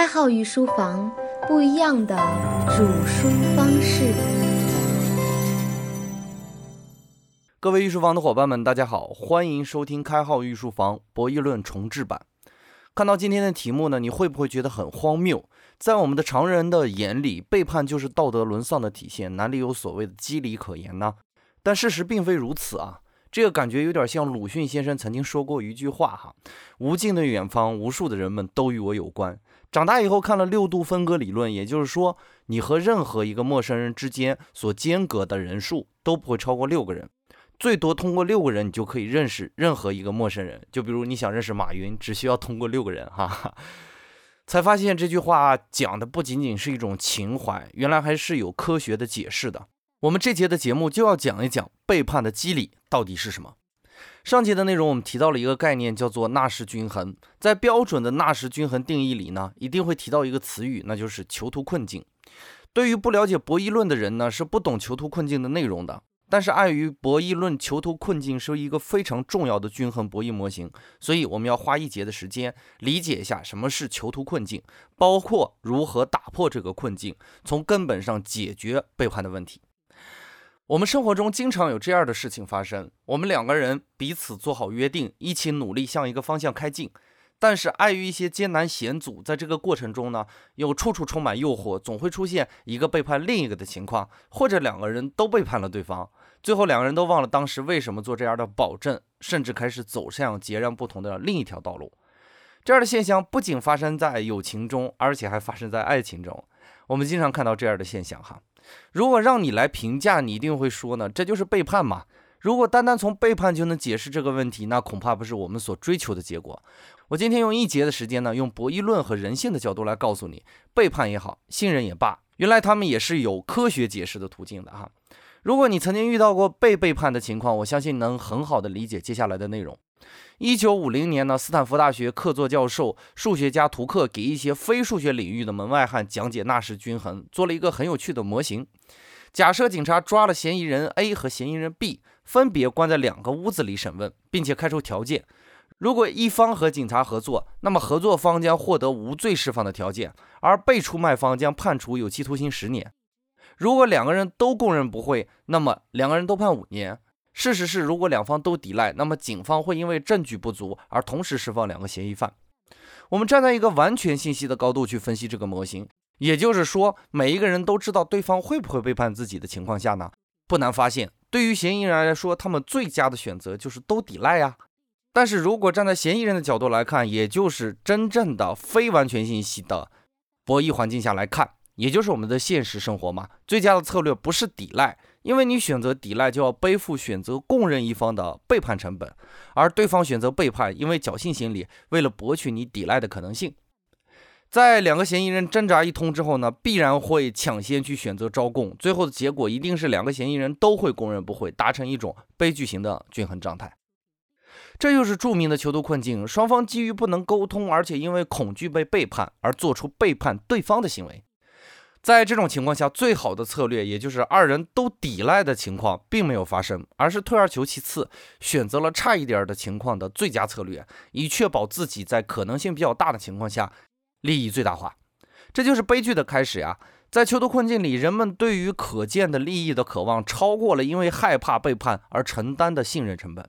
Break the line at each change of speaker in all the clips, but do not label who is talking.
开号御书房，不一样的煮书方式。
各位御书房的伙伴们，大家好，欢迎收听开号御书房博弈论重制版。看到今天的题目呢，你会不会觉得很荒谬？在我们的常人的眼里，背叛就是道德沦丧的体现，哪里有所谓的机理可言呢？但事实并非如此啊。这个感觉有点像鲁迅先生曾经说过一句话哈：“无尽的远方，无数的人们都与我有关。”长大以后看了六度分割理论，也就是说，你和任何一个陌生人之间所间隔的人数都不会超过六个人，最多通过六个人你就可以认识任何一个陌生人。就比如你想认识马云，只需要通过六个人哈。才发现这句话讲的不仅仅是一种情怀，原来还是有科学的解释的。我们这节的节目就要讲一讲背叛的机理。到底是什么？上节的内容我们提到了一个概念，叫做纳什均衡。在标准的纳什均衡定义里呢，一定会提到一个词语，那就是囚徒困境。对于不了解博弈论的人呢，是不懂囚徒困境的内容的。但是碍于博弈论囚徒困境是一个非常重要的均衡博弈模型，所以我们要花一节的时间理解一下什么是囚徒困境，包括如何打破这个困境，从根本上解决背叛的问题。我们生活中经常有这样的事情发生：我们两个人彼此做好约定，一起努力向一个方向开进，但是碍于一些艰难险阻，在这个过程中呢，又处处充满诱惑，总会出现一个背叛另一个的情况，或者两个人都背叛了对方，最后两个人都忘了当时为什么做这样的保证，甚至开始走向截然不同的另一条道路。这样的现象不仅发生在友情中，而且还发生在爱情中。我们经常看到这样的现象，哈。如果让你来评价，你一定会说呢，这就是背叛嘛。如果单单从背叛就能解释这个问题，那恐怕不是我们所追求的结果。我今天用一节的时间呢，用博弈论和人性的角度来告诉你，背叛也好，信任也罢，原来他们也是有科学解释的途径的哈。如果你曾经遇到过被背叛的情况，我相信能很好的理解接下来的内容。一九五零年呢，斯坦福大学客座教授、数学家图克给一些非数学领域的门外汉讲解纳什均衡，做了一个很有趣的模型。假设警察抓了嫌疑人 A 和嫌疑人 B，分别关在两个屋子里审问，并且开出条件：如果一方和警察合作，那么合作方将获得无罪释放的条件，而被出卖方将判处有期徒刑十年；如果两个人都供认不讳，那么两个人都判五年。事实是，如果两方都抵赖，那么警方会因为证据不足而同时释放两个嫌疑犯。我们站在一个完全信息的高度去分析这个模型，也就是说，每一个人都知道对方会不会背叛自己的情况下呢，不难发现，对于嫌疑人来说，他们最佳的选择就是都抵赖呀。但是如果站在嫌疑人的角度来看，也就是真正的非完全信息的博弈环境下来看，也就是我们的现实生活嘛，最佳的策略不是抵赖。因为你选择抵赖，就要背负选择供认一方的背叛成本，而对方选择背叛，因为侥幸心理，为了博取你抵赖的可能性，在两个嫌疑人挣扎一通之后呢，必然会抢先去选择招供，最后的结果一定是两个嫌疑人都会供认不讳，达成一种悲剧型的均衡状态。这就是著名的囚徒困境，双方基于不能沟通，而且因为恐惧被背叛而做出背叛对方的行为。在这种情况下，最好的策略，也就是二人都抵赖的情况，并没有发生，而是退而求其次，选择了差一点的情况的最佳策略，以确保自己在可能性比较大的情况下利益最大化。这就是悲剧的开始呀！在囚徒困境里，人们对于可见的利益的渴望，超过了因为害怕背叛而承担的信任成本。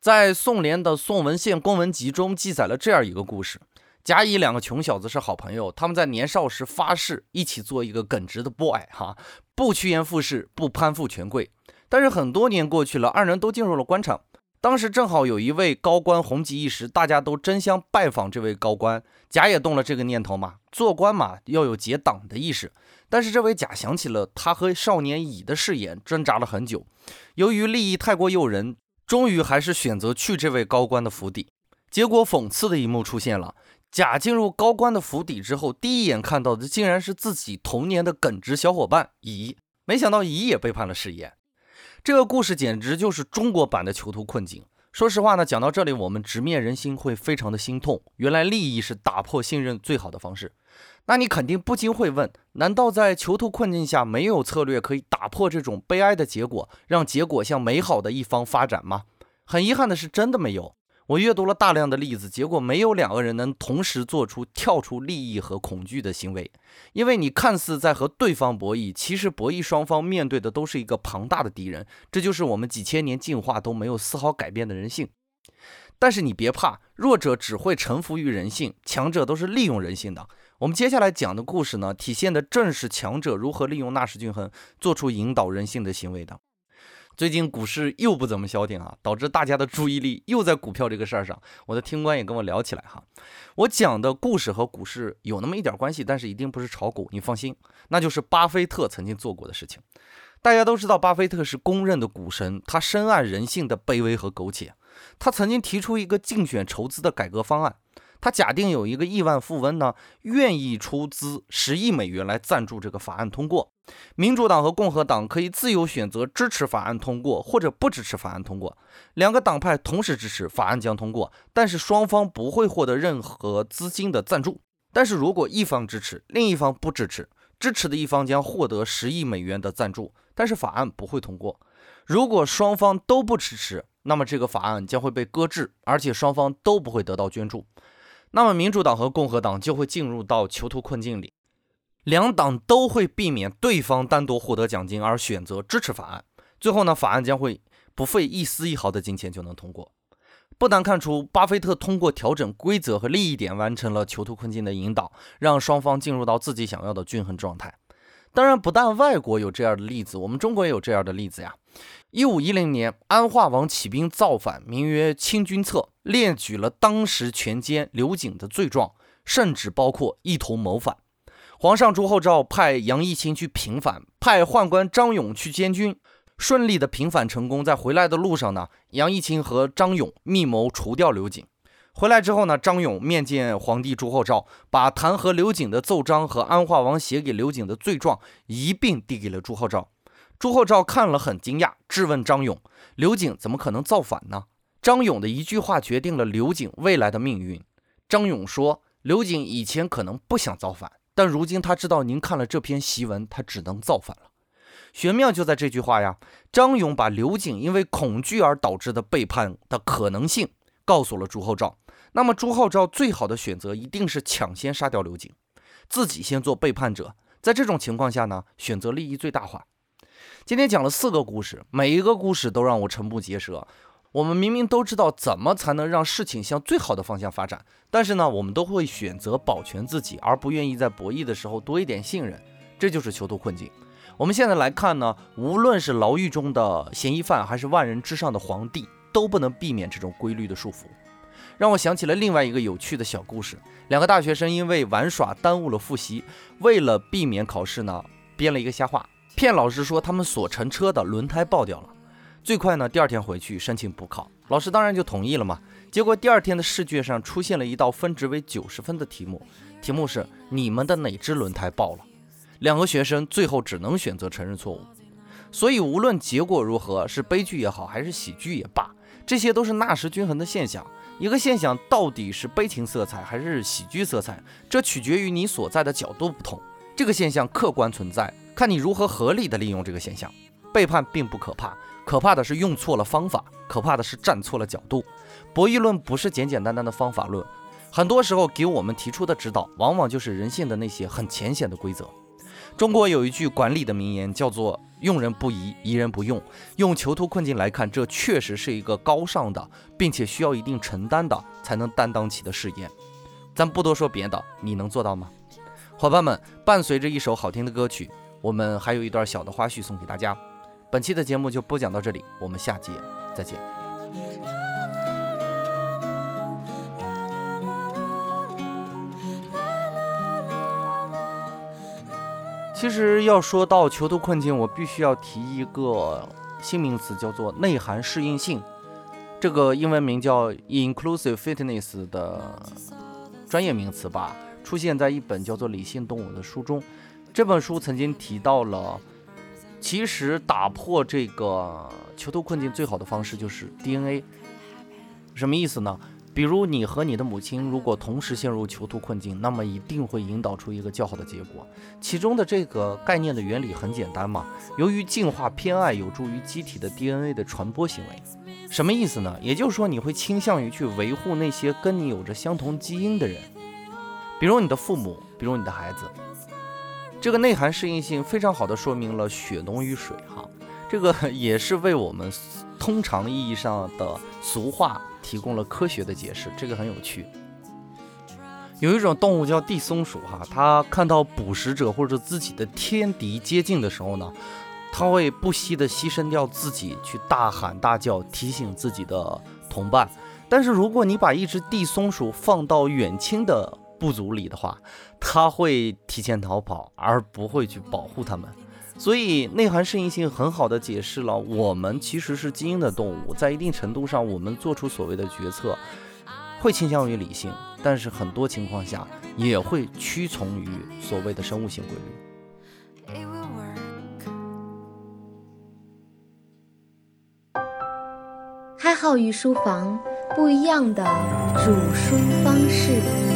在宋濂的《宋文献公文集》中记载了这样一个故事。甲乙两个穷小子是好朋友，他们在年少时发誓一起做一个耿直的 boy 哈，不趋炎附势，不攀附权贵。但是很多年过去了，二人都进入了官场。当时正好有一位高官红极一时，大家都争相拜访这位高官。甲也动了这个念头嘛，做官嘛要有结党的意识。但是这位甲想起了他和少年乙的誓言，挣扎了很久。由于利益太过诱人，终于还是选择去这位高官的府邸。结果讽刺的一幕出现了。甲进入高官的府邸之后，第一眼看到的竟然是自己童年的耿直小伙伴乙。没想到乙也背叛了誓言。这个故事简直就是中国版的囚徒困境。说实话呢，讲到这里，我们直面人心会非常的心痛。原来利益是打破信任最好的方式。那你肯定不禁会问：难道在囚徒困境下没有策略可以打破这种悲哀的结果，让结果向美好的一方发展吗？很遗憾的是，真的没有。我阅读了大量的例子，结果没有两个人能同时做出跳出利益和恐惧的行为。因为你看似在和对方博弈，其实博弈双方面对的都是一个庞大的敌人。这就是我们几千年进化都没有丝毫改变的人性。但是你别怕，弱者只会臣服于人性，强者都是利用人性的。我们接下来讲的故事呢，体现的正是强者如何利用纳什均衡做出引导人性的行为的。最近股市又不怎么消停啊，导致大家的注意力又在股票这个事儿上。我的听官也跟我聊起来哈，我讲的故事和股市有那么一点关系，但是一定不是炒股，你放心，那就是巴菲特曾经做过的事情。大家都知道，巴菲特是公认的股神，他深谙人性的卑微和苟且。他曾经提出一个竞选筹资的改革方案，他假定有一个亿万富翁呢，愿意出资十亿美元来赞助这个法案通过。民主党和共和党可以自由选择支持法案通过或者不支持法案通过。两个党派同时支持法案将通过，但是双方不会获得任何资金的赞助。但是如果一方支持，另一方不支持，支持的一方将获得十亿美元的赞助，但是法案不会通过。如果双方都不支持，那么这个法案将会被搁置，而且双方都不会得到捐助。那么民主党和共和党就会进入到囚徒困境里，两党都会避免对方单独获得奖金而选择支持法案。最后呢，法案将会不费一丝一毫的金钱就能通过。不难看出，巴菲特通过调整规则和利益点完成了囚徒困境的引导，让双方进入到自己想要的均衡状态。当然，不但外国有这样的例子，我们中国也有这样的例子呀。一五一零年，安化王起兵造反，名曰《清君侧》，列举了当时权奸刘瑾的罪状，甚至包括一同谋反。皇上朱厚照派杨义清去平反，派宦官张勇去监军，顺利的平反成功。在回来的路上呢，杨义清和张勇密谋除掉刘瑾。回来之后呢，张勇面见皇帝朱厚照，把弹劾刘瑾的奏章和安化王写给刘瑾的罪状一并递给了朱厚照。朱厚照看了很惊讶，质问张勇：“刘瑾怎么可能造反呢？”张勇的一句话决定了刘瑾未来的命运。张勇说：“刘瑾以前可能不想造反，但如今他知道您看了这篇檄文，他只能造反了。”玄妙就在这句话呀！张勇把刘瑾因为恐惧而导致的背叛的可能性告诉了朱厚照。那么朱厚照最好的选择一定是抢先杀掉刘瑾，自己先做背叛者。在这种情况下呢，选择利益最大化。今天讲了四个故事，每一个故事都让我瞠目结舌。我们明明都知道怎么才能让事情向最好的方向发展，但是呢，我们都会选择保全自己，而不愿意在博弈的时候多一点信任。这就是囚徒困境。我们现在来看呢，无论是牢狱中的嫌疑犯，还是万人之上的皇帝，都不能避免这种规律的束缚。让我想起了另外一个有趣的小故事：两个大学生因为玩耍耽误了复习，为了避免考试呢，编了一个瞎话，骗老师说他们所乘车的轮胎爆掉了。最快呢，第二天回去申请补考，老师当然就同意了嘛。结果第二天的试卷上出现了一道分值为九十分的题目，题目是你们的哪只轮胎爆了？两个学生最后只能选择承认错误。所以无论结果如何，是悲剧也好，还是喜剧也罢，这些都是纳什均衡的现象。一个现象到底是悲情色彩还是喜剧色彩，这取决于你所在的角度不同。这个现象客观存在，看你如何合理的利用这个现象。背叛并不可怕，可怕的是用错了方法，可怕的是站错了角度。博弈论不是简简单单的方法论，很多时候给我们提出的指导，往往就是人性的那些很浅显的规则。中国有一句管理的名言，叫做“用人不疑，疑人不用”。用囚徒困境来看，这确实是一个高尚的，并且需要一定承担的才能担当起的誓言。咱不多说别的，你能做到吗？伙伴们，伴随着一首好听的歌曲，我们还有一段小的花絮送给大家。本期的节目就播讲到这里，我们下节再见。其实要说到囚徒困境，我必须要提一个新名词，叫做内涵适应性。这个英文名叫 inclusive fitness 的专业名词吧，出现在一本叫做《理性动物》的书中。这本书曾经提到了，其实打破这个囚徒困境最好的方式就是 DNA。什么意思呢？比如你和你的母亲如果同时陷入囚徒困境，那么一定会引导出一个较好的结果。其中的这个概念的原理很简单嘛，由于进化偏爱有助于机体的 DNA 的传播行为。什么意思呢？也就是说，你会倾向于去维护那些跟你有着相同基因的人，比如你的父母，比如你的孩子。这个内涵适应性非常好的说明了血浓于水哈，这个也是为我们通常意义上的俗话提供了科学的解释，这个很有趣。有一种动物叫地松鼠哈，它看到捕食者或者自己的天敌接近的时候呢。它会不惜的牺牲掉自己去大喊大叫，提醒自己的同伴。但是如果你把一只地松鼠放到远亲的部族里的话，它会提前逃跑，而不会去保护它们。所以内涵适应性很好的解释了，我们其实是基因的动物，在一定程度上，我们做出所谓的决策，会倾向于理性，但是很多情况下也会屈从于所谓的生物性规律。
开号御书房，不一样的煮书方式。